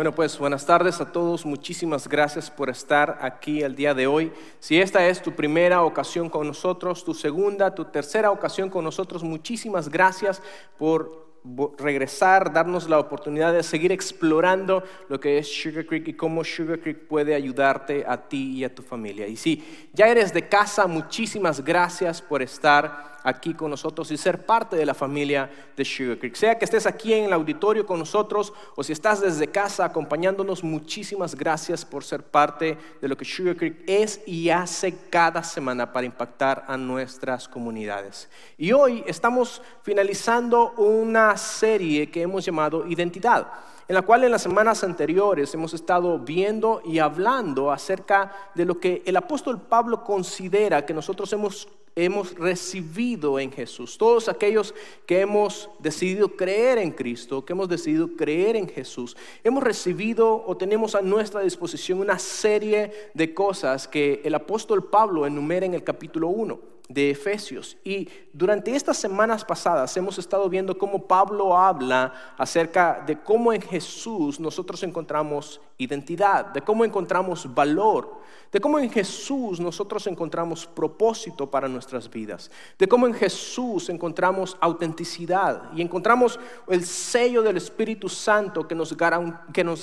Bueno, pues buenas tardes a todos. Muchísimas gracias por estar aquí el día de hoy. Si esta es tu primera ocasión con nosotros, tu segunda, tu tercera ocasión con nosotros, muchísimas gracias por regresar, darnos la oportunidad de seguir explorando lo que es Sugar Creek y cómo Sugar Creek puede ayudarte a ti y a tu familia. Y si ya eres de casa, muchísimas gracias por estar aquí con nosotros y ser parte de la familia de Sugar Creek. Sea que estés aquí en el auditorio con nosotros o si estás desde casa acompañándonos, muchísimas gracias por ser parte de lo que Sugar Creek es y hace cada semana para impactar a nuestras comunidades. Y hoy estamos finalizando una serie que hemos llamado Identidad en la cual en las semanas anteriores hemos estado viendo y hablando acerca de lo que el apóstol Pablo considera que nosotros hemos hemos recibido en Jesús. Todos aquellos que hemos decidido creer en Cristo, que hemos decidido creer en Jesús, hemos recibido o tenemos a nuestra disposición una serie de cosas que el apóstol Pablo enumera en el capítulo 1 de Efesios. Y durante estas semanas pasadas hemos estado viendo cómo Pablo habla acerca de cómo en Jesús nosotros encontramos identidad, de cómo encontramos valor, de cómo en Jesús nosotros encontramos propósito para nuestras vidas, de cómo en Jesús encontramos autenticidad y encontramos el sello del Espíritu Santo que nos,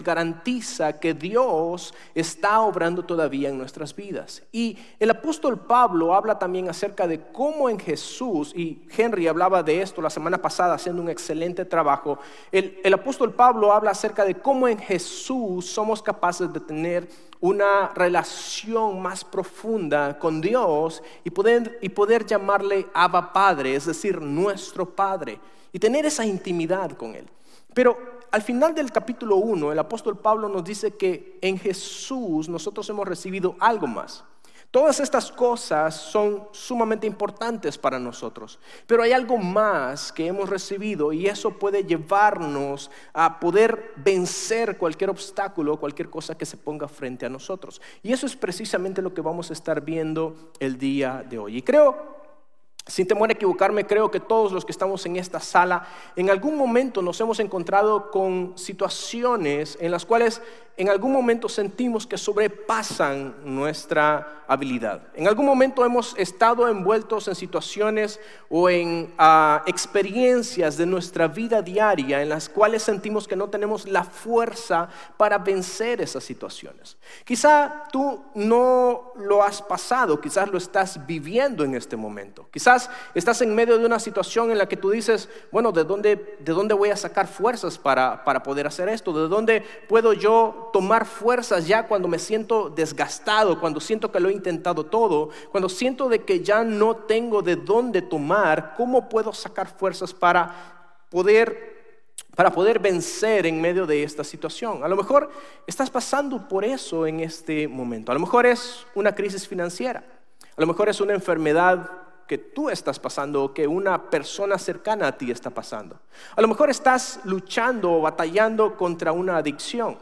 garantiza que Dios está obrando todavía en nuestras vidas. Y el apóstol Pablo habla también acerca de cómo en Jesús, y Henry hablaba de esto la semana pasada haciendo un excelente trabajo, el, el apóstol Pablo habla acerca de cómo en Jesús somos capaces de tener una relación más profunda con Dios y poder, y poder llamarle Abba Padre, es decir, nuestro Padre, y tener esa intimidad con Él. Pero al final del capítulo 1, el apóstol Pablo nos dice que en Jesús nosotros hemos recibido algo más. Todas estas cosas son sumamente importantes para nosotros, pero hay algo más que hemos recibido y eso puede llevarnos a poder vencer cualquier obstáculo, cualquier cosa que se ponga frente a nosotros. Y eso es precisamente lo que vamos a estar viendo el día de hoy. Y creo sin temor a equivocarme, creo que todos los que estamos en esta sala, en algún momento nos hemos encontrado con situaciones en las cuales en algún momento sentimos que sobrepasan nuestra habilidad. En algún momento hemos estado envueltos en situaciones o en ah, experiencias de nuestra vida diaria en las cuales sentimos que no tenemos la fuerza para vencer esas situaciones. Quizá tú no lo has pasado, quizás lo estás viviendo en este momento. Quizás estás en medio de una situación en la que tú dices, bueno, ¿de dónde, de dónde voy a sacar fuerzas para, para poder hacer esto? ¿De dónde puedo yo tomar fuerzas ya cuando me siento desgastado, cuando siento que lo he intentado todo, cuando siento de que ya no tengo de dónde tomar, ¿cómo puedo sacar fuerzas para poder para poder vencer en medio de esta situación. A lo mejor estás pasando por eso en este momento. A lo mejor es una crisis financiera. A lo mejor es una enfermedad que tú estás pasando o que una persona cercana a ti está pasando. A lo mejor estás luchando o batallando contra una adicción.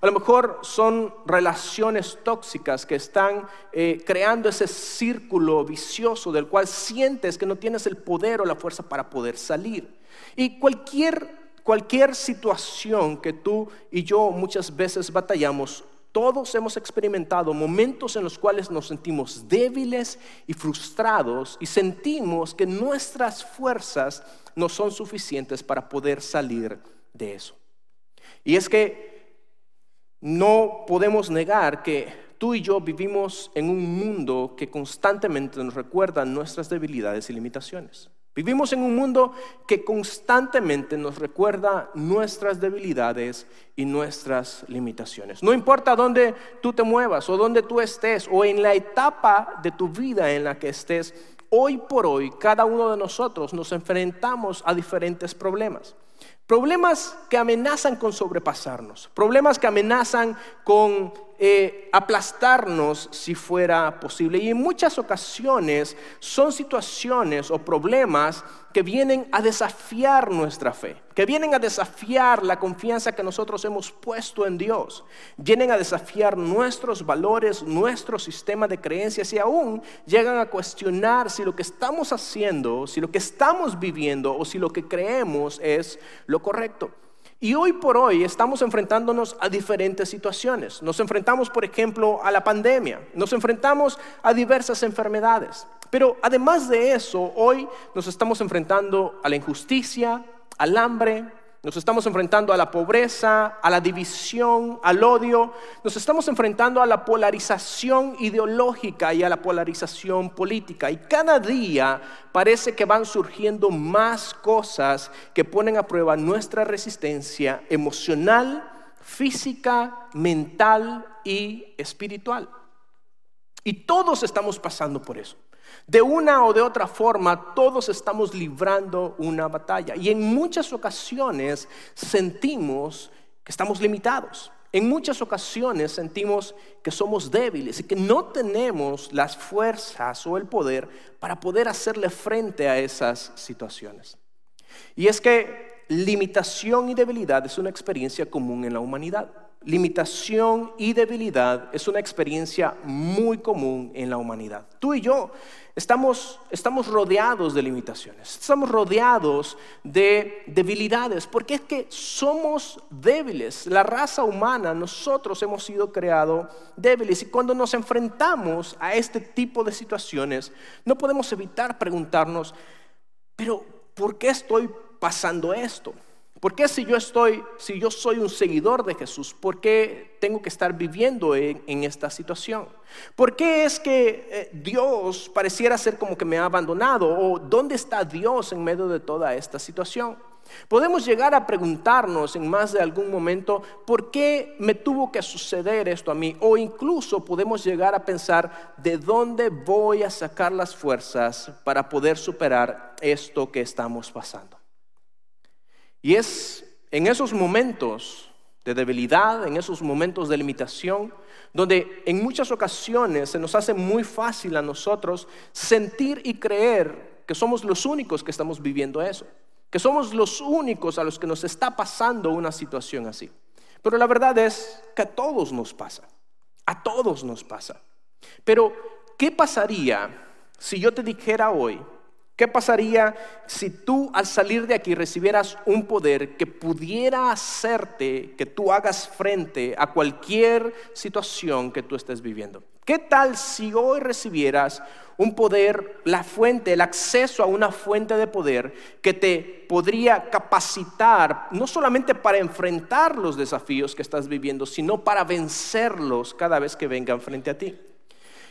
A lo mejor son relaciones tóxicas que están eh, creando ese círculo vicioso del cual sientes que no tienes el poder o la fuerza para poder salir. Y cualquier, cualquier situación que tú y yo muchas veces batallamos, todos hemos experimentado momentos en los cuales nos sentimos débiles y frustrados y sentimos que nuestras fuerzas no son suficientes para poder salir de eso. Y es que no podemos negar que tú y yo vivimos en un mundo que constantemente nos recuerda nuestras debilidades y limitaciones. Vivimos en un mundo que constantemente nos recuerda nuestras debilidades y nuestras limitaciones. No importa dónde tú te muevas o dónde tú estés o en la etapa de tu vida en la que estés, hoy por hoy cada uno de nosotros nos enfrentamos a diferentes problemas. Problemas que amenazan con sobrepasarnos, problemas que amenazan con eh, aplastarnos si fuera posible. Y en muchas ocasiones son situaciones o problemas que vienen a desafiar nuestra fe, que vienen a desafiar la confianza que nosotros hemos puesto en Dios, vienen a desafiar nuestros valores, nuestro sistema de creencias y aún llegan a cuestionar si lo que estamos haciendo, si lo que estamos viviendo o si lo que creemos es lo correcto. Y hoy por hoy estamos enfrentándonos a diferentes situaciones. Nos enfrentamos, por ejemplo, a la pandemia, nos enfrentamos a diversas enfermedades. Pero además de eso, hoy nos estamos enfrentando a la injusticia, al hambre, nos estamos enfrentando a la pobreza, a la división, al odio. Nos estamos enfrentando a la polarización ideológica y a la polarización política. Y cada día parece que van surgiendo más cosas que ponen a prueba nuestra resistencia emocional, física, mental y espiritual. Y todos estamos pasando por eso. De una o de otra forma, todos estamos librando una batalla y en muchas ocasiones sentimos que estamos limitados. En muchas ocasiones sentimos que somos débiles y que no tenemos las fuerzas o el poder para poder hacerle frente a esas situaciones. Y es que limitación y debilidad es una experiencia común en la humanidad limitación y debilidad es una experiencia muy común en la humanidad. Tú y yo estamos, estamos rodeados de limitaciones, estamos rodeados de debilidades, porque es que somos débiles. La raza humana, nosotros hemos sido creados débiles y cuando nos enfrentamos a este tipo de situaciones, no podemos evitar preguntarnos, pero ¿por qué estoy pasando esto? ¿Por qué si yo estoy, si yo soy un seguidor de Jesús, por qué tengo que estar viviendo en, esta situación? ¿Por qué es que eh, Dios pareciera ser como que me ha abandonado? ¿O dónde está Dios en medio de toda esta situación? Podemos llegar a preguntarnos en más de algún momento, ¿por qué me tuvo que suceder esto a mí? O incluso podemos llegar a pensar, ¿de dónde voy a sacar las fuerzas para poder superar esto que estamos pasando? Y es en esos momentos de debilidad, en esos momentos de limitación, donde en muchas ocasiones se nos hace muy fácil a nosotros sentir y creer que somos los únicos que estamos viviendo eso, que somos los únicos a los que nos está pasando una situación así. Pero la verdad es que a todos nos pasa, a todos nos pasa. Pero, ¿qué pasaría si yo te dijera hoy ¿Qué pasaría si tú al salir de aquí recibieras un poder que pudiera hacerte que tú hagas frente a cualquier situación que tú estés viviendo? ¿Qué tal si hoy recibieras un poder, la fuente, el acceso a una fuente de poder que te podría capacitar no solamente para enfrentar los desafíos que estás viviendo, sino para vencerlos cada vez que vengan frente a ti?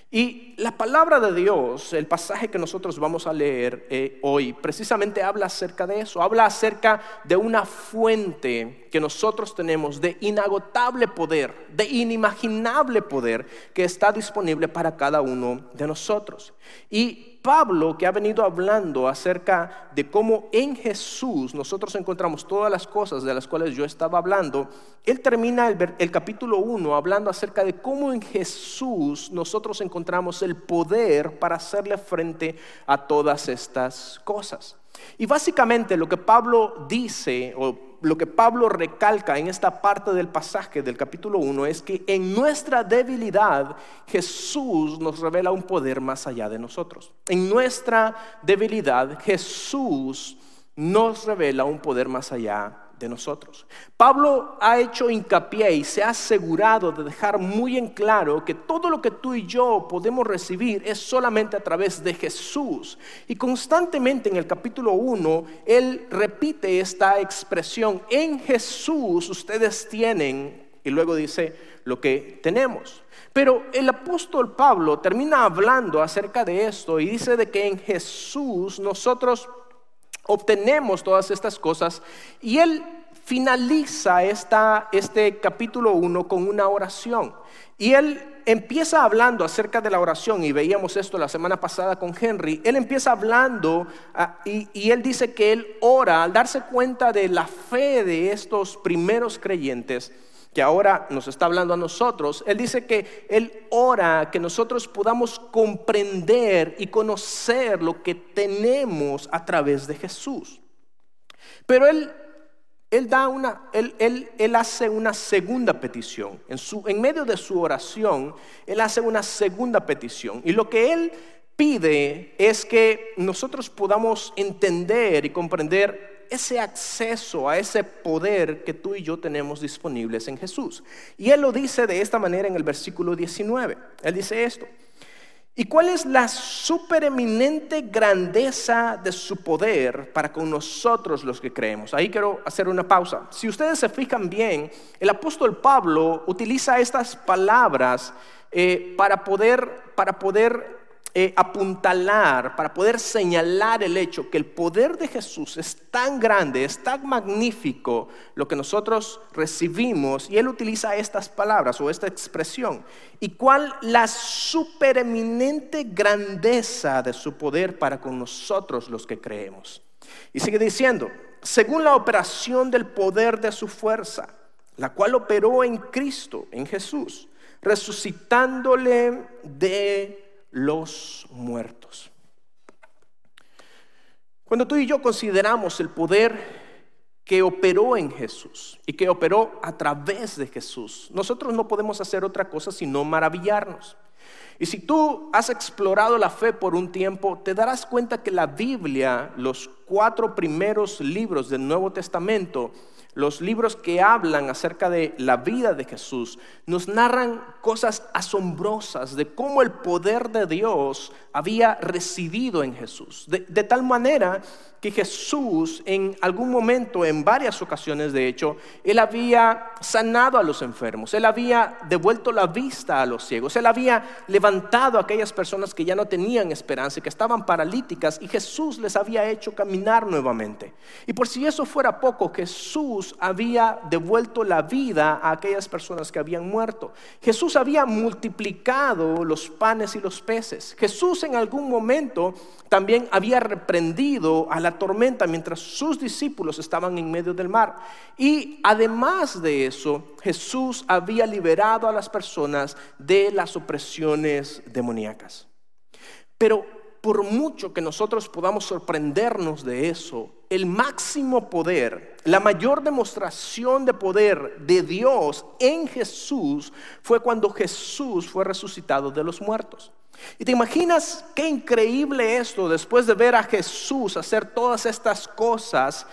Y la palabra de Dios, el pasaje que nosotros vamos a leer eh, hoy, precisamente habla acerca de eso, habla acerca de una fuente que nosotros tenemos de inagotable poder, de inimaginable poder que está disponible para cada uno de nosotros. Y Pablo, que ha venido hablando acerca de cómo en Jesús nosotros encontramos todas las cosas de las cuales yo estaba hablando, él termina el, capítulo 1 hablando acerca de cómo en Jesús nosotros encontramos el poder para hacerle frente a todas estas cosas. Y básicamente lo que Pablo dice, o lo que Pablo recalca en esta parte del pasaje del capítulo 1 es que en nuestra debilidad Jesús nos revela un poder más allá de nosotros. En nuestra debilidad Jesús nos revela un poder más allá de nosotros. Pablo ha hecho hincapié y se ha asegurado de dejar muy en claro que todo lo que tú y yo podemos recibir es solamente a través de Jesús. Y constantemente en el capítulo 1, él repite esta expresión, en Jesús ustedes tienen, y luego dice lo que tenemos. Pero el apóstol Pablo termina hablando acerca de esto y dice de que en Jesús nosotros obtenemos todas estas cosas y él finaliza esta, este capítulo 1 con una oración. Y él empieza hablando acerca de la oración, y veíamos esto la semana pasada con Henry, él empieza hablando ah, y, y, él dice que él ora al darse cuenta de la fe de estos primeros creyentes que ahora nos está hablando a nosotros, Él dice que Él ora que nosotros podamos comprender y conocer lo que tenemos a través de Jesús. Pero Él, él, da una, él, él, él hace una segunda petición. En, su, en medio de su oración, Él hace una segunda petición. Y lo que Él pide es que nosotros podamos entender y comprender ese acceso a ese poder que tú y yo tenemos disponibles en Jesús. Y Él lo dice de esta manera en el versículo 19. Él dice esto. ¿Y cuál es la supereminente grandeza de su poder para con nosotros los que creemos? Ahí quiero hacer una pausa. Si ustedes se fijan bien, el apóstol Pablo utiliza estas palabras eh, para poder, para poder eh, apuntalar, para poder señalar el hecho que el poder de Jesús es tan grande, es tan magnífico lo que nosotros recibimos, y él utiliza estas palabras o esta expresión. ¿Y cuál la supereminente grandeza de su poder para con nosotros los que creemos? Y sigue diciendo, según la operación del poder de su fuerza, la cual operó en Cristo, en Jesús, resucitándole de los muertos. Cuando tú y yo consideramos el poder que operó en Jesús y que operó a través de Jesús, nosotros no podemos hacer otra cosa sino maravillarnos. Y si tú has explorado la fe por un tiempo, te darás cuenta que la Biblia, los cuatro primeros libros del Nuevo Testamento, los libros que hablan acerca de la vida de Jesús nos narran cosas asombrosas de cómo el poder de Dios había residido en Jesús. De, tal manera que Jesús en algún momento, en varias ocasiones de hecho, él había sanado a los enfermos, él había devuelto la vista a los ciegos, él había levantado a aquellas personas que ya no tenían esperanza, que estaban paralíticas, y Jesús les había hecho caminar nuevamente. Y por si eso fuera poco, Jesús había devuelto la vida a aquellas personas que habían muerto. Jesús había multiplicado los panes y los peces. Jesús en algún momento también había reprendido a la tormenta mientras sus discípulos estaban en medio del mar. Y además de eso, Jesús había liberado a las personas de las opresiones demoníacas. Pero por mucho que nosotros podamos sorprendernos de eso, el máximo poder, la mayor demostración de poder de Dios en Jesús fue cuando Jesús fue resucitado de los muertos. Y te imaginas qué increíble esto después de ver a Jesús hacer todas estas cosas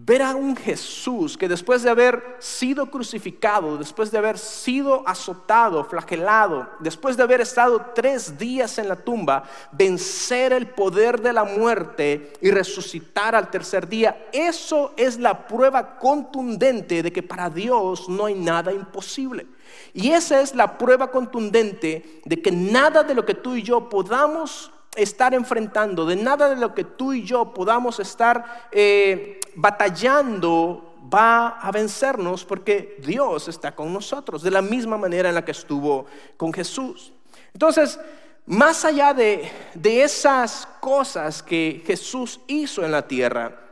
ver a un Jesús que después de haber sido crucificado, después de haber sido azotado, flagelado, después de haber estado tres días en la tumba, vencer el poder de la muerte y resucitar al tercer día, eso es la prueba contundente de que para Dios no hay nada imposible. Y esa es la prueba contundente de que nada de lo que tú y yo podamos estar enfrentando, de nada de lo que tú y yo podamos estar eh, batallando, va a vencernos porque Dios está con nosotros, de la misma manera en la que estuvo con Jesús. Entonces, más allá de, de esas cosas que Jesús hizo en la tierra,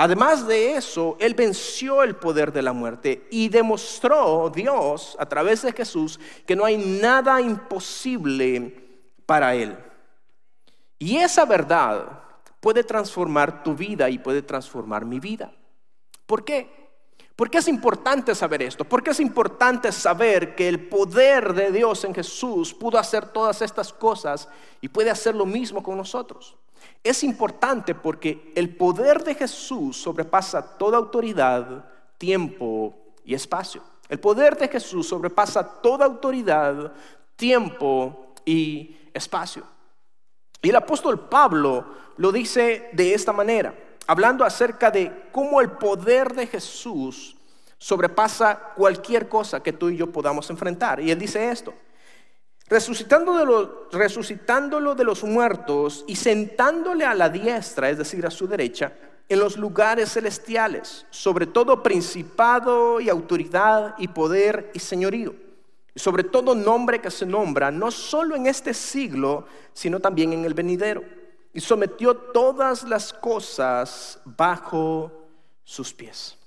Además de eso, Él venció el poder de la muerte y demostró Dios a través de Jesús que no hay nada imposible para Él. Y esa verdad puede transformar tu vida y puede transformar mi vida. ¿Por qué? ¿Por qué es importante saber esto? ¿Por qué es importante saber que el poder de Dios en Jesús pudo hacer todas estas cosas y puede hacer lo mismo con nosotros? Es importante porque el poder de Jesús sobrepasa toda autoridad, tiempo y espacio. El poder de Jesús sobrepasa toda autoridad, tiempo y espacio. Y el apóstol Pablo lo dice de esta manera, hablando acerca de cómo el poder de Jesús sobrepasa cualquier cosa que tú y yo podamos enfrentar. Y él dice esto, resucitándolo, resucitándolo de los muertos y sentándole a la diestra, es decir, a su derecha, en los lugares celestiales, sobre todo principado y autoridad y poder y señorío sobre todo nombre que se nombra, no solo en este siglo, sino también en el venidero. Y sometió todas las cosas bajo sus pies.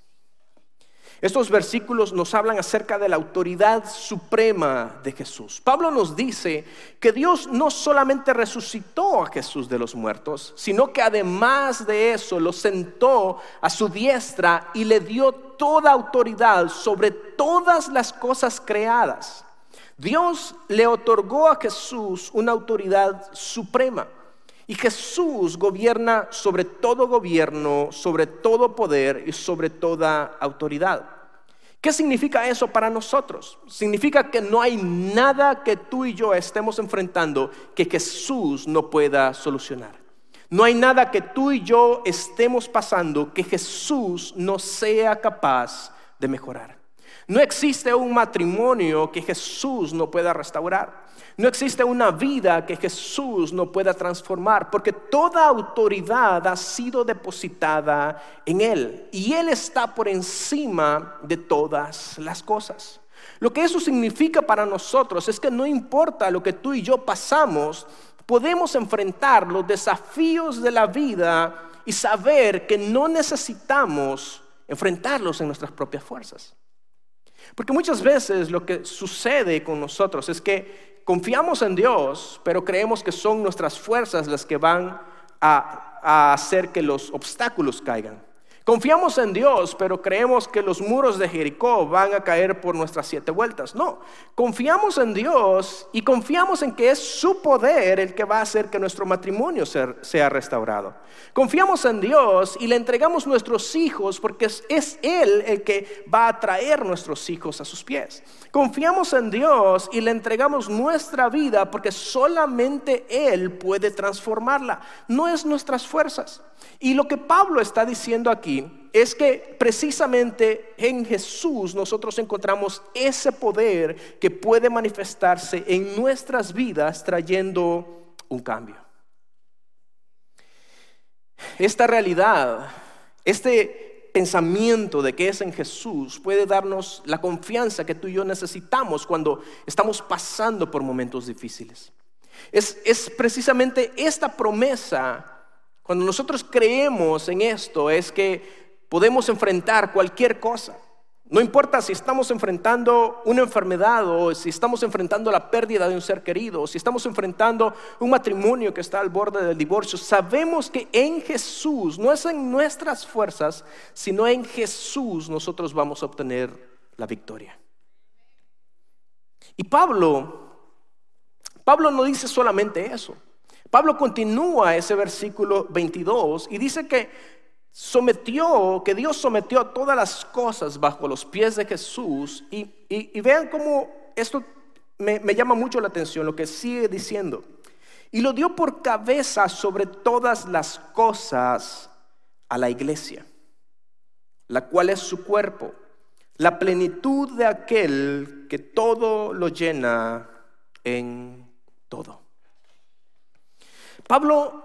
Estos versículos nos hablan acerca de la autoridad suprema de Jesús. Pablo nos dice que Dios no solamente resucitó a Jesús de los muertos, sino que además de eso lo sentó a su diestra y le dio toda autoridad sobre todas las cosas creadas. Dios le otorgó a Jesús una autoridad suprema. Y Jesús gobierna sobre todo gobierno, sobre todo poder y sobre toda autoridad. ¿Qué significa eso para nosotros? Significa que no hay nada que tú y yo estemos enfrentando que Jesús no pueda solucionar. No hay nada que tú y yo estemos pasando que Jesús no sea capaz de mejorar. No existe un matrimonio que Jesús no pueda restaurar. No existe una vida que Jesús no pueda transformar, porque toda autoridad ha sido depositada en Él y Él está por encima de todas las cosas. Lo que eso significa para nosotros es que no importa lo que tú y yo pasamos, podemos enfrentar los desafíos de la vida y saber que no necesitamos enfrentarlos en nuestras propias fuerzas. Porque muchas veces lo que sucede con nosotros es que confiamos en Dios, pero creemos que son nuestras fuerzas las que van a, hacer que los obstáculos caigan. Confiamos en Dios, pero creemos que los muros de Jericó van a caer por nuestras siete vueltas. No, confiamos en Dios y confiamos en que es su poder el que va a hacer que nuestro matrimonio sea restaurado. Confiamos en Dios y le entregamos nuestros hijos porque es, Él el que va a traer nuestros hijos a sus pies. Confiamos en Dios y le entregamos nuestra vida porque solamente Él puede transformarla. No es nuestras fuerzas. Y lo que Pablo está diciendo aquí es que precisamente en Jesús nosotros encontramos ese poder que puede manifestarse en nuestras vidas trayendo un cambio. Esta realidad, este pensamiento de que es en Jesús puede darnos la confianza que tú y yo necesitamos cuando estamos pasando por momentos difíciles. Es, es precisamente esta promesa cuando nosotros creemos en esto es que podemos enfrentar cualquier cosa. No importa si estamos enfrentando una enfermedad o si estamos enfrentando la pérdida de un ser querido o si estamos enfrentando un matrimonio que está al borde del divorcio, sabemos que en Jesús, no es en nuestras fuerzas, sino en Jesús nosotros vamos a obtener la victoria. Y Pablo, Pablo no dice solamente eso. Pablo continúa ese versículo 22 y dice que sometió, que Dios sometió todas las cosas bajo los pies de Jesús. Y, vean cómo esto me, me llama mucho la atención, lo que sigue diciendo. Y lo dio por cabeza sobre todas las cosas a la iglesia, la cual es su cuerpo, la plenitud de aquel que todo lo llena en todo. Pablo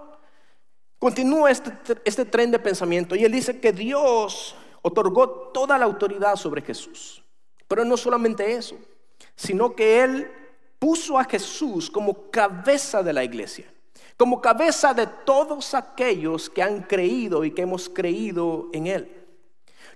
continúa este, este, tren de pensamiento y él dice que Dios otorgó toda la autoridad sobre Jesús. Pero no solamente eso, sino que él puso a Jesús como cabeza de la iglesia, como cabeza de todos aquellos que han creído y que hemos creído en él.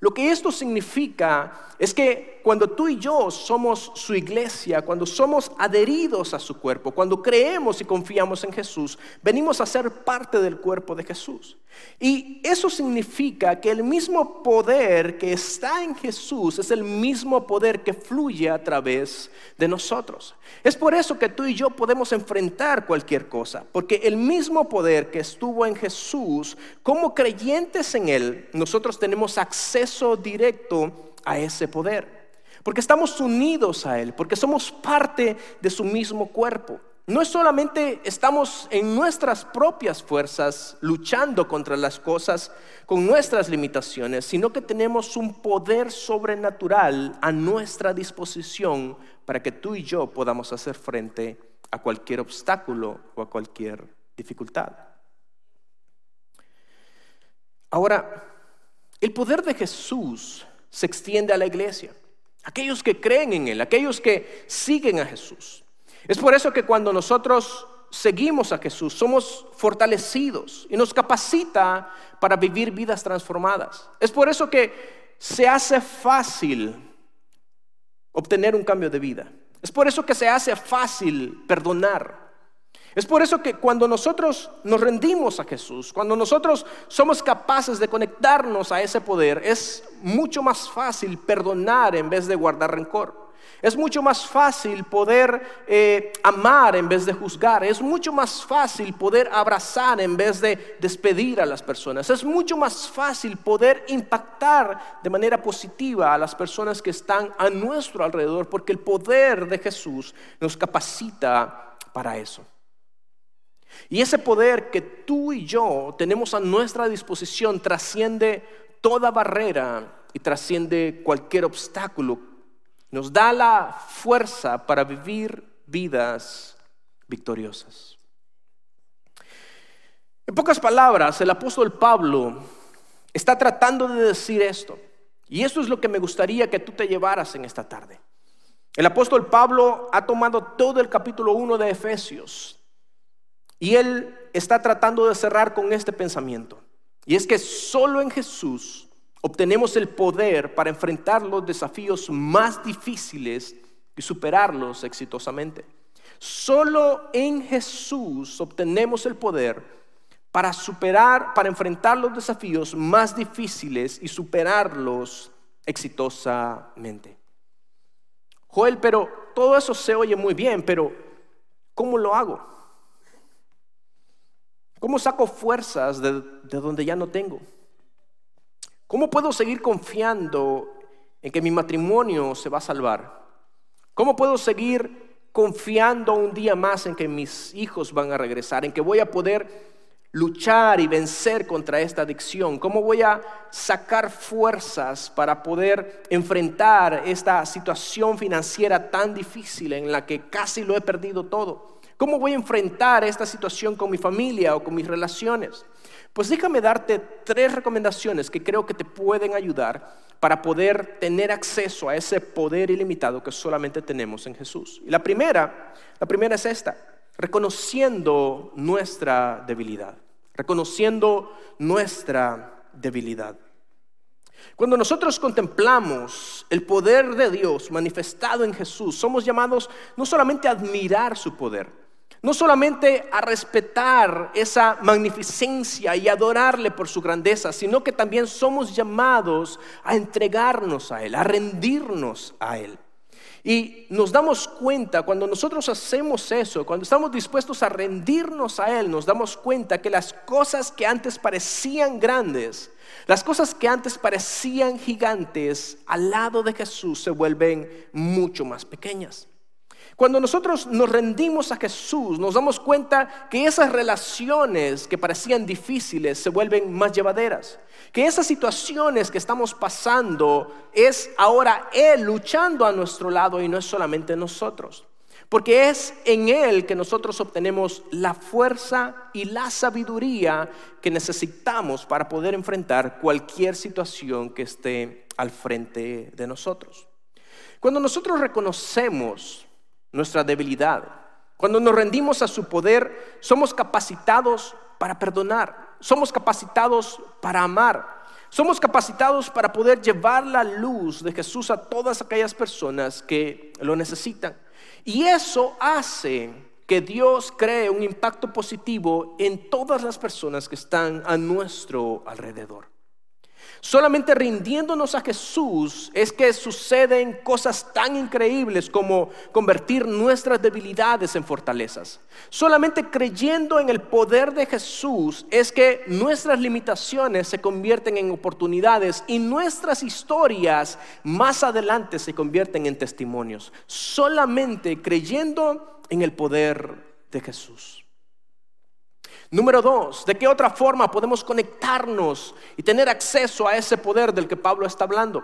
Lo que esto significa es que cuando tú y yo somos su iglesia, cuando somos adheridos a su cuerpo, cuando creemos y confiamos en Jesús, venimos a ser parte del cuerpo de Jesús. Y eso significa que el mismo poder que está en Jesús es el mismo poder que fluye a través de nosotros. Es por eso que tú y yo podemos enfrentar cualquier cosa, porque el mismo poder que estuvo en Jesús, como creyentes en Él, nosotros tenemos acceso directo a ese poder. Porque estamos unidos a Él, porque somos parte de su mismo cuerpo. No es solamente estamos en nuestras propias fuerzas luchando contra las cosas con nuestras limitaciones, sino que tenemos un poder sobrenatural a nuestra disposición para que tú y yo podamos hacer frente a cualquier obstáculo o a cualquier dificultad. Ahora, el poder de Jesús se extiende a la iglesia, aquellos que creen en Él, aquellos que siguen a Jesús. Es por eso que cuando nosotros seguimos a Jesús, somos fortalecidos y nos capacita para vivir vidas transformadas. Es por eso que se hace fácil obtener un cambio de vida. Es por eso que se hace fácil perdonar. Es por eso que cuando nosotros nos rendimos a Jesús, cuando nosotros somos capaces de conectarnos a ese poder, es mucho más fácil perdonar en vez de guardar rencor. Es mucho más fácil poder eh, amar en vez de juzgar. Es mucho más fácil poder abrazar en vez de despedir a las personas. Es mucho más fácil poder impactar de manera positiva a las personas que están a nuestro alrededor porque el poder de Jesús nos capacita para eso. Y ese poder que tú y yo tenemos a nuestra disposición trasciende toda barrera y trasciende cualquier obstáculo nos da la fuerza para vivir vidas victoriosas. En pocas palabras, el apóstol Pablo está tratando de decir esto. Y esto es lo que me gustaría que tú te llevaras en esta tarde. El apóstol Pablo ha tomado todo el capítulo 1 de Efesios y él está tratando de cerrar con este pensamiento. Y es que solo en Jesús obtenemos el poder para enfrentar los desafíos más difíciles y superarlos exitosamente. Solo en Jesús obtenemos el poder para superar, para enfrentar los desafíos más difíciles y superarlos exitosamente. Joel, pero todo eso se oye muy bien, pero ¿cómo lo hago? ¿Cómo saco fuerzas de, de donde ya no tengo? ¿Cómo puedo seguir confiando en que mi matrimonio se va a salvar? ¿Cómo puedo seguir confiando un día más en que mis hijos van a regresar, en que voy a poder luchar y vencer contra esta adicción? ¿Cómo voy a sacar fuerzas para poder enfrentar esta situación financiera tan difícil en la que casi lo he perdido todo? ¿Cómo voy a enfrentar esta situación con mi familia o con mis relaciones? Pues déjame darte tres recomendaciones que creo que te pueden ayudar para poder tener acceso a ese poder ilimitado que solamente tenemos en Jesús. Y la primera, la primera es esta, reconociendo nuestra debilidad, reconociendo nuestra debilidad. Cuando nosotros contemplamos el poder de Dios manifestado en Jesús, somos llamados no solamente a admirar su poder, no solamente a respetar esa magnificencia y adorarle por su grandeza, sino que también somos llamados a entregarnos a Él, a rendirnos a Él. Y nos damos cuenta, cuando nosotros hacemos eso, cuando estamos dispuestos a rendirnos a Él, nos damos cuenta que las cosas que antes parecían grandes, las cosas que antes parecían gigantes, al lado de Jesús se vuelven mucho más pequeñas. Cuando nosotros nos rendimos a Jesús, nos damos cuenta que esas relaciones que parecían difíciles se vuelven más llevaderas. Que esas situaciones que estamos pasando es ahora Él luchando a nuestro lado y no es solamente nosotros. Porque es en Él que nosotros obtenemos la fuerza y la sabiduría que necesitamos para poder enfrentar cualquier situación que esté al frente de nosotros. Cuando nosotros reconocemos nuestra debilidad. Cuando nos rendimos a su poder, somos capacitados para perdonar, somos capacitados para amar, somos capacitados para poder llevar la luz de Jesús a todas aquellas personas que lo necesitan. Y eso hace que Dios cree un impacto positivo en todas las personas que están a nuestro alrededor. Solamente rindiéndonos a Jesús es que suceden cosas tan increíbles como convertir nuestras debilidades en fortalezas. Solamente creyendo en el poder de Jesús es que nuestras limitaciones se convierten en oportunidades y nuestras historias más adelante se convierten en testimonios. Solamente creyendo en el poder de Jesús. Número dos, ¿de qué otra forma podemos conectarnos y tener acceso a ese poder del que Pablo está hablando?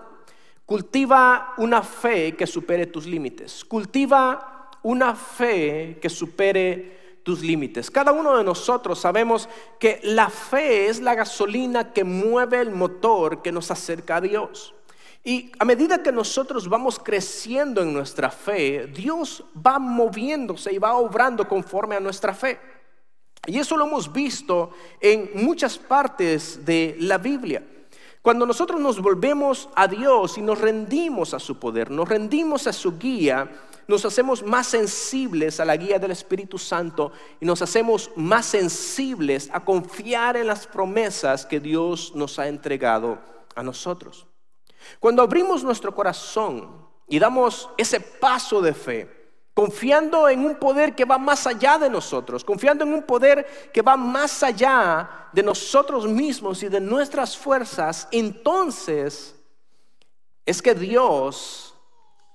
Cultiva una fe que supere tus límites. Cultiva una fe que supere tus límites. Cada uno de nosotros sabemos que la fe es la gasolina que mueve el motor que nos acerca a Dios. Y a medida que nosotros vamos creciendo en nuestra fe, Dios va moviéndose y va obrando conforme a nuestra fe. Y eso lo hemos visto en muchas partes de la Biblia. Cuando nosotros nos volvemos a Dios y nos rendimos a su poder, nos rendimos a su guía, nos hacemos más sensibles a la guía del Espíritu Santo y nos hacemos más sensibles a confiar en las promesas que Dios nos ha entregado a nosotros. Cuando abrimos nuestro corazón y damos ese paso de fe, confiando en un poder que va más allá de nosotros, confiando en un poder que va más allá de nosotros mismos y de nuestras fuerzas, entonces es que Dios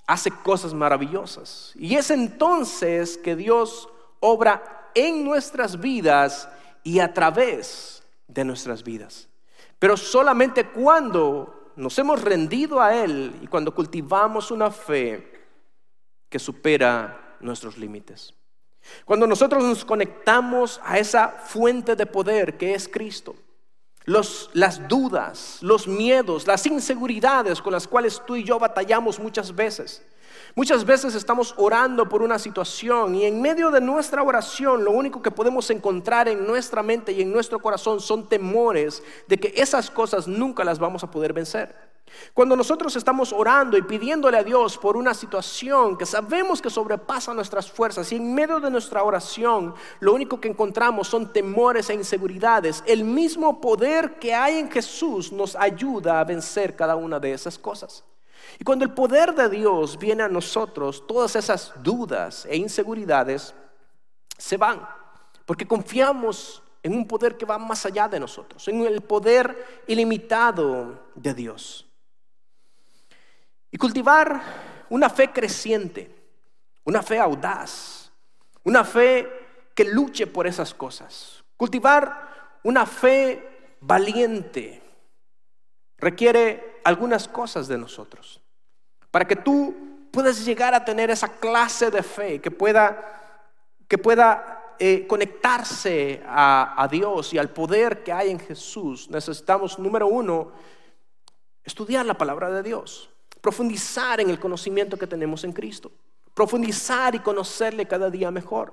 hace cosas maravillosas. Y es entonces que Dios obra en nuestras vidas y a través de nuestras vidas. Pero solamente cuando nos hemos rendido a Él y cuando cultivamos una fe que supera nuestros límites. Cuando nosotros nos conectamos a esa fuente de poder que es Cristo, las dudas, los miedos, las inseguridades con las cuales tú y yo batallamos muchas veces, Muchas veces estamos orando por una situación y en medio de nuestra oración lo único que podemos encontrar en nuestra mente y en nuestro corazón son temores de que esas cosas nunca las vamos a poder vencer. Cuando nosotros estamos orando y pidiéndole a Dios por una situación que sabemos que sobrepasa nuestras fuerzas y en medio de nuestra oración lo único que encontramos son temores e inseguridades, el mismo poder que hay en Jesús nos ayuda a vencer cada una de esas cosas. Y cuando el poder de Dios viene a nosotros, todas esas dudas e inseguridades se van, porque confiamos en un poder que va más allá de nosotros, en el poder ilimitado de Dios. Y cultivar una fe creciente, una fe audaz, una fe que luche por esas cosas. Cultivar una fe valiente requiere algunas cosas de nosotros para que tú puedas llegar a tener esa clase de fe que pueda, que pueda eh, conectarse a, a Dios y al poder que hay en Jesús, necesitamos, número uno, estudiar la palabra de Dios, profundizar en el conocimiento que tenemos en Cristo, profundizar y conocerle cada día mejor.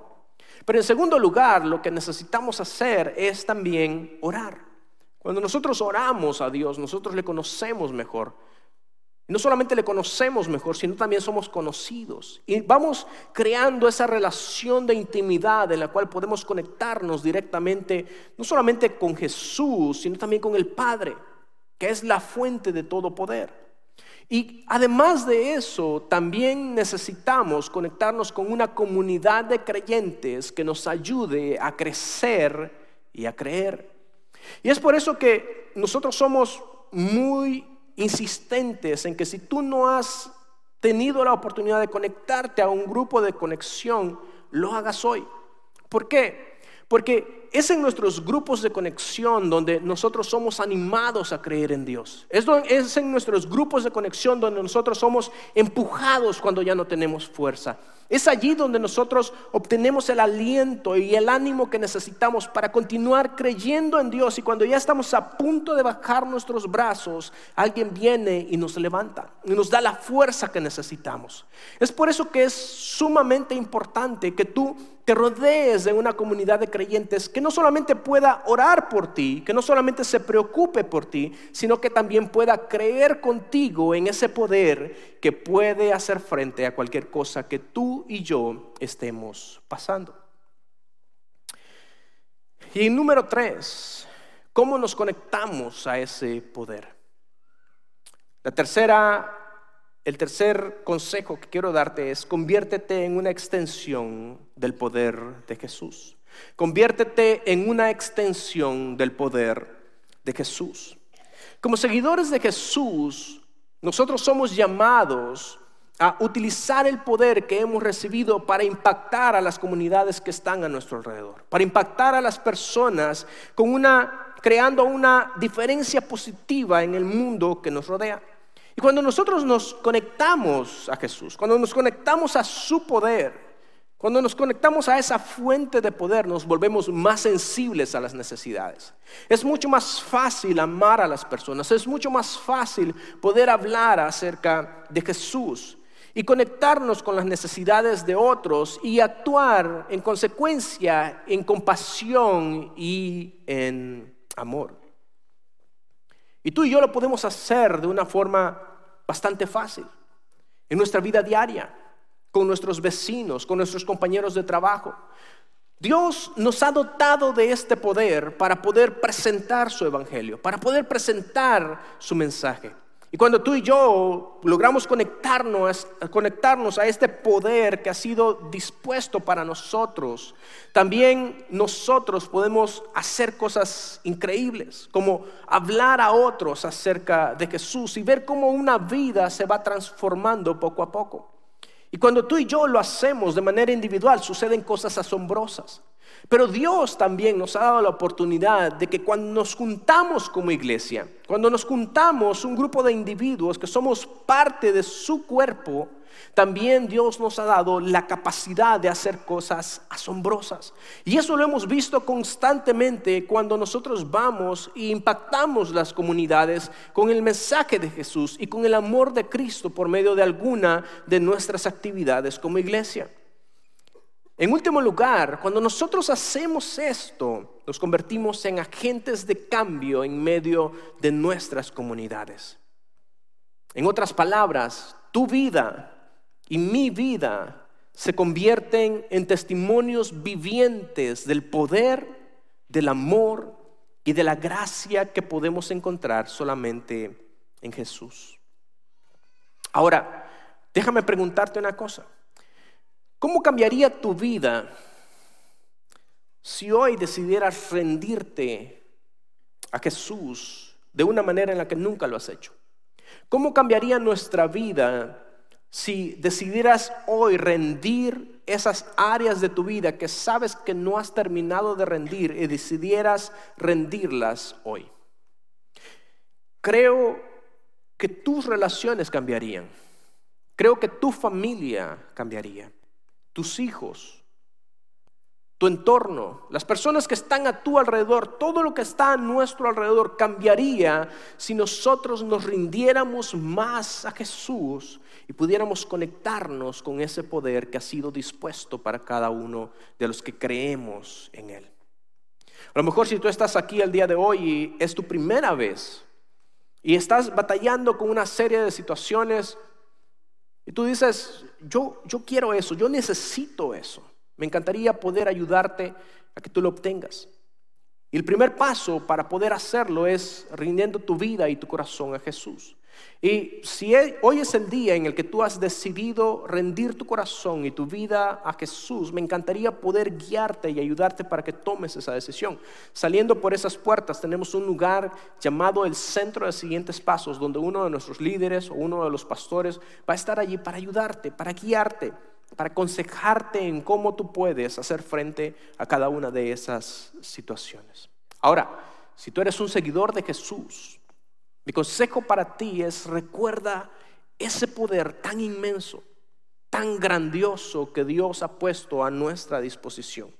Pero en segundo lugar, lo que necesitamos hacer es también orar. Cuando nosotros oramos a Dios, nosotros le conocemos mejor no solamente le conocemos mejor, sino también somos conocidos. Y vamos creando esa relación de intimidad en la cual podemos conectarnos directamente, no solamente con Jesús, sino también con el Padre, que es la fuente de todo poder. Y además de eso, también necesitamos conectarnos con una comunidad de creyentes que nos ayude a crecer y a creer. Y es por eso que nosotros somos muy insistentes en que si tú no has tenido la oportunidad de conectarte a un grupo de conexión, lo hagas hoy. ¿Por qué? Porque es en nuestros grupos de conexión donde nosotros somos animados a creer en Dios. Es, es en nuestros grupos de conexión donde nosotros somos empujados cuando ya no tenemos fuerza. Es allí donde nosotros obtenemos el aliento y el ánimo que necesitamos para continuar creyendo en Dios. Y cuando ya estamos a punto de bajar nuestros brazos, alguien viene y nos levanta y nos da la fuerza que necesitamos. Es por eso que es sumamente importante que tú te rodees de una comunidad de creyentes que no solamente pueda orar por ti, que no solamente se preocupe por ti, sino que también pueda creer contigo en ese poder que puede hacer frente a cualquier cosa que tú y yo estemos pasando. Y número tres, ¿cómo nos conectamos a ese poder? La tercera el tercer consejo que quiero darte es conviértete en una extensión del poder de Jesús. Conviértete en una extensión del poder de Jesús. Como seguidores de Jesús, nosotros somos llamados a utilizar el poder que hemos recibido para impactar a las comunidades que están a nuestro alrededor, para impactar a las personas creando una diferencia positiva en el mundo que nos rodea. Y cuando nosotros nos conectamos a Jesús, cuando nos conectamos a su poder, cuando nos conectamos a esa fuente de poder, nos volvemos más sensibles a las necesidades. Es mucho más fácil amar a las personas, es mucho más fácil poder hablar acerca de Jesús y conectarnos con las necesidades de otros y actuar en consecuencia en compasión y en amor. Y tú y yo lo podemos hacer de una forma bastante fácil en nuestra vida diaria, con nuestros vecinos, con nuestros compañeros de trabajo. Dios nos ha dotado de este poder para poder presentar su evangelio, para poder presentar su mensaje. Y cuando tú y yo logramos conectarnos, conectarnos a este poder que ha sido dispuesto para nosotros, también nosotros podemos hacer cosas increíbles, como hablar a otros acerca de Jesús y ver cómo una vida se va transformando poco a poco. Y cuando tú y yo lo hacemos de manera individual, suceden cosas asombrosas. Pero Dios también nos ha dado la oportunidad de que cuando nos juntamos como iglesia, cuando nos juntamos un grupo de individuos que somos parte de su cuerpo, también Dios nos ha dado la capacidad de hacer cosas asombrosas. Y eso lo hemos visto constantemente cuando nosotros vamos e impactamos las comunidades con el mensaje de Jesús y con el amor de Cristo por medio de alguna de nuestras actividades como iglesia. En último lugar, cuando nosotros hacemos esto, nos convertimos en agentes de cambio en medio de nuestras comunidades. En otras palabras, tu vida y mi vida se convierten en testimonios vivientes del poder, del amor y de la gracia que podemos encontrar solamente en Jesús. Ahora, déjame preguntarte una cosa. ¿Cómo cambiaría tu vida si hoy decidieras rendirte a Jesús de una manera en la que nunca lo has hecho? ¿Cómo cambiaría nuestra vida si decidieras hoy rendir esas áreas de tu vida que sabes que no has terminado de rendir y decidieras rendirlas hoy? Creo que tus relaciones cambiarían. Creo que tu familia cambiaría tus hijos, tu entorno, las personas que están a tu alrededor, todo lo que está a nuestro alrededor cambiaría si nosotros nos rindiéramos más a Jesús y pudiéramos conectarnos con ese poder que ha sido dispuesto para cada uno de los que creemos en Él. A lo mejor si tú estás aquí el día de hoy y es tu primera vez y estás batallando con una serie de situaciones y tú dices, yo, yo quiero eso, yo necesito eso. Me encantaría poder ayudarte a que tú lo obtengas. Y el primer paso para poder hacerlo es rindiendo tu vida y tu corazón a Jesús. Y si hoy es el día en el que tú has decidido rendir tu corazón y tu vida a Jesús, me encantaría poder guiarte y ayudarte para que tomes esa decisión. Saliendo por esas puertas tenemos un lugar llamado el Centro de Siguientes Pasos, donde uno de nuestros líderes o uno de los pastores va a estar allí para ayudarte, para guiarte, para aconsejarte en cómo tú puedes hacer frente a cada una de esas situaciones. Ahora, si tú eres un seguidor de Jesús, mi consejo para ti es recuerda ese poder tan inmenso, tan grandioso que Dios ha puesto a nuestra disposición.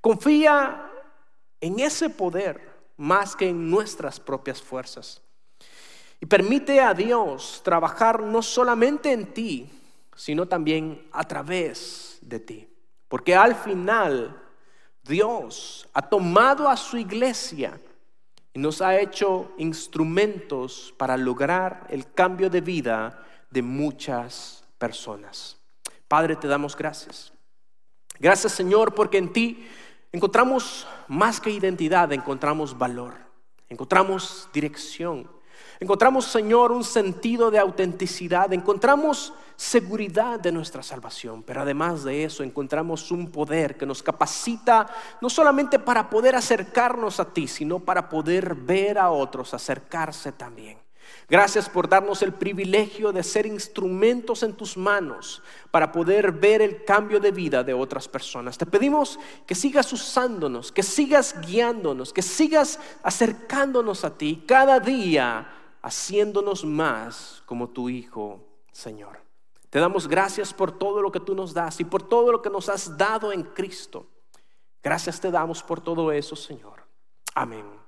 Confía en ese poder más que en nuestras propias fuerzas. Y permite a Dios trabajar no solamente en ti, sino también a través de ti. Porque al final Dios ha tomado a su iglesia y nos ha hecho instrumentos para lograr el cambio de vida de muchas personas. Padre, te damos gracias. Gracias Señor porque en ti encontramos más que identidad, encontramos valor, encontramos dirección, encontramos Señor un sentido de autenticidad, encontramos seguridad de nuestra salvación, pero además de eso encontramos un poder que nos capacita no solamente para poder acercarnos a ti, sino para poder ver a otros acercarse también. Gracias por darnos el privilegio de ser instrumentos en tus manos para poder ver el cambio de vida de otras personas. Te pedimos que sigas usándonos, que sigas guiándonos, que sigas acercándonos a ti cada día, haciéndonos más como tu Hijo, Señor. Te damos gracias por todo lo que tú nos das y por todo lo que nos has dado en Cristo. Gracias te damos por todo eso, Señor. Amén.